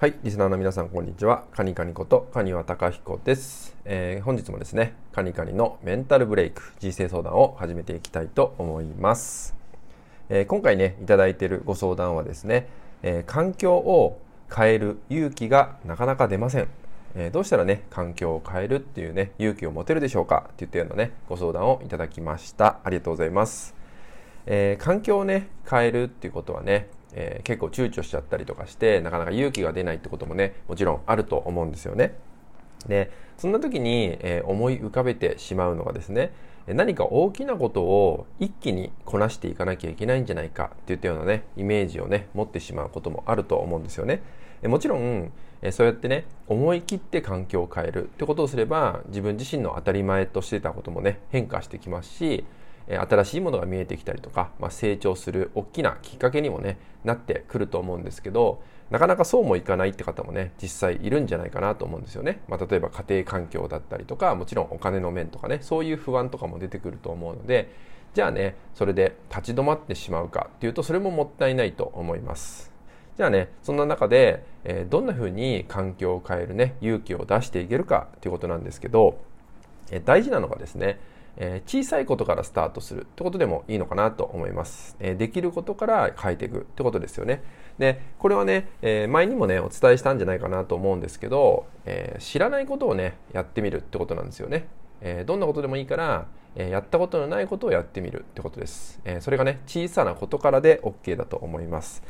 はい、リスナーの皆さんこんにちは。カニカニことカニワタカヒコです、えー、本日もですね、カニカニのメンタルブレイク人生相談を始めていきたいと思います。えー、今回ね、いただいているご相談はですね、えー、環境を変える勇気がなかなか出ません。えどうしたらね、環境を変えるっていうね、勇気を持てるでしょうかって言ったようなね、ご相談をいただきました。ありがとうございます。え環境をね、変えるっていうことはね、えー、結構躊躇しちゃったりとかしてなかなか勇気が出ないってこともねもちろんあると思うんですよね。でそんな時に、えー、思い浮かべてしまうのがですね何か大きなことを一気にこなしていかなきゃいけないんじゃないかっていったようなねイメージをね持ってしまうこともあると思うんですよね。もちろんそうやってね思い切って環境を変えるってことをすれば自分自身の当たり前としてたこともね変化してきますし新しいものが見えてきたりとか、まあ、成長する大きなきっかけにもねなってくると思うんですけどなかなかそうもいかないって方もね実際いるんじゃないかなと思うんですよね、まあ、例えば家庭環境だったりとかもちろんお金の面とかねそういう不安とかも出てくると思うのでじゃあねそれで立ち止まってしまうかっていうとそれももったいないと思います。じゃあねそんな中で、えー、どんな風に環境を変えるね勇気を出していけるかっていうことなんですけど、え、大事なのがですねえ小さいことからスタートするってことでもいいのかなと思います。えできることから変えていくってことですよね。で、これはね、え前にもね、お伝えしたんじゃないかなと思うんですけど、え知らないことをね、やってみるってことなんですよね。えどんなことでもいいから、えやったことのないことをやってみるってことです。えそれがね、小さなことからで OK だと思います。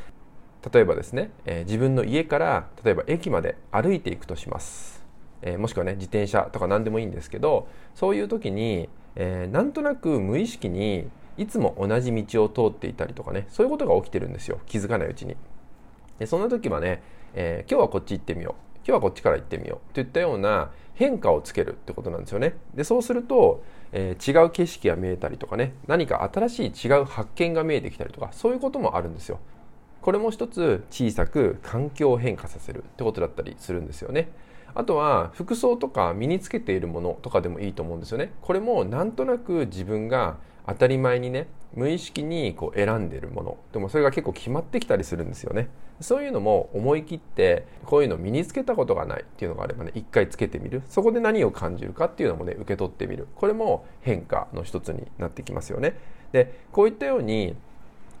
例えばですね、え自分の家から例えば駅まで歩いていくとします。えもしくはね自転車とか何でもいいんですけどそういう時にえー、なんとなく無意識にいつも同じ道を通っていたりとかねそういうことが起きてるんですよ気づかないうちに。でそんな時はね、えー、今日はこっち行ってみよう今日はこっちから行ってみようといったような変化をつけるってことなんですよね。でそうすると、えー、違う景色が見えたりとかね何か新しい違う発見が見えてきたりとかそういうこともあるんですよ。これも一つ小さく環境を変化させるってことだったりするんですよね。あとは服装とか身につけているものとかでもいいと思うんですよね。これもなんとなく自分が当たり前にね無意識にこう選んでいるもの。でもそれが結構決まってきたりするんですよね。そういうのも思い切ってこういうの身につけたことがないっていうのがあればね一回つけてみる。そこで何を感じるかっていうのもね受け取ってみる。これも変化の一つになってきますよね。でこういったように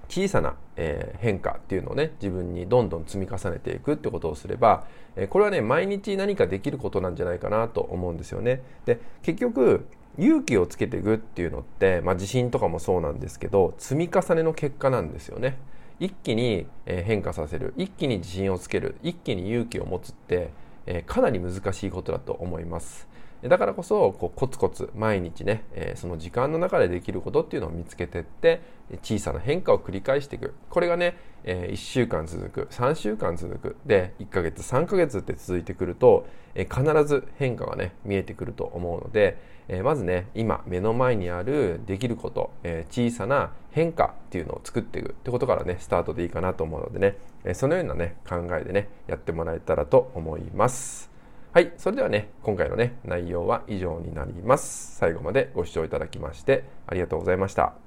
小さな、えー、変化っていうのをね自分にどんどん積み重ねていくってことをすれば、えー、これはね毎日何かできることなんじゃないかなと思うんですよね。で結局勇気をつけていくっていうのって、まあ、自信とかもそうなんですけど積み重ねの結果なんですよね。一気に変化させる一気に自信をつける一気に勇気を持つって、えー、かなり難しいことだと思います。だからこそこうコツコツ毎日ね、え、その時間の中でできることっていうのを見つけてって小さな変化を繰り返していくこれがね、え、1週間続く3週間続くで1ヶ月3ヶ月って続いてくると、え、必ず変化がね見えてくると思うので、えまずね今目の前にあるできること、え小さな変化っていうのを作っていくってことからねスタートでいいかなと思うのでね、えそのようなね考えでねやってもらえたらと思います。はい、それではね、今回のね、内容は以上になります。最後までご視聴いただきましてありがとうございました。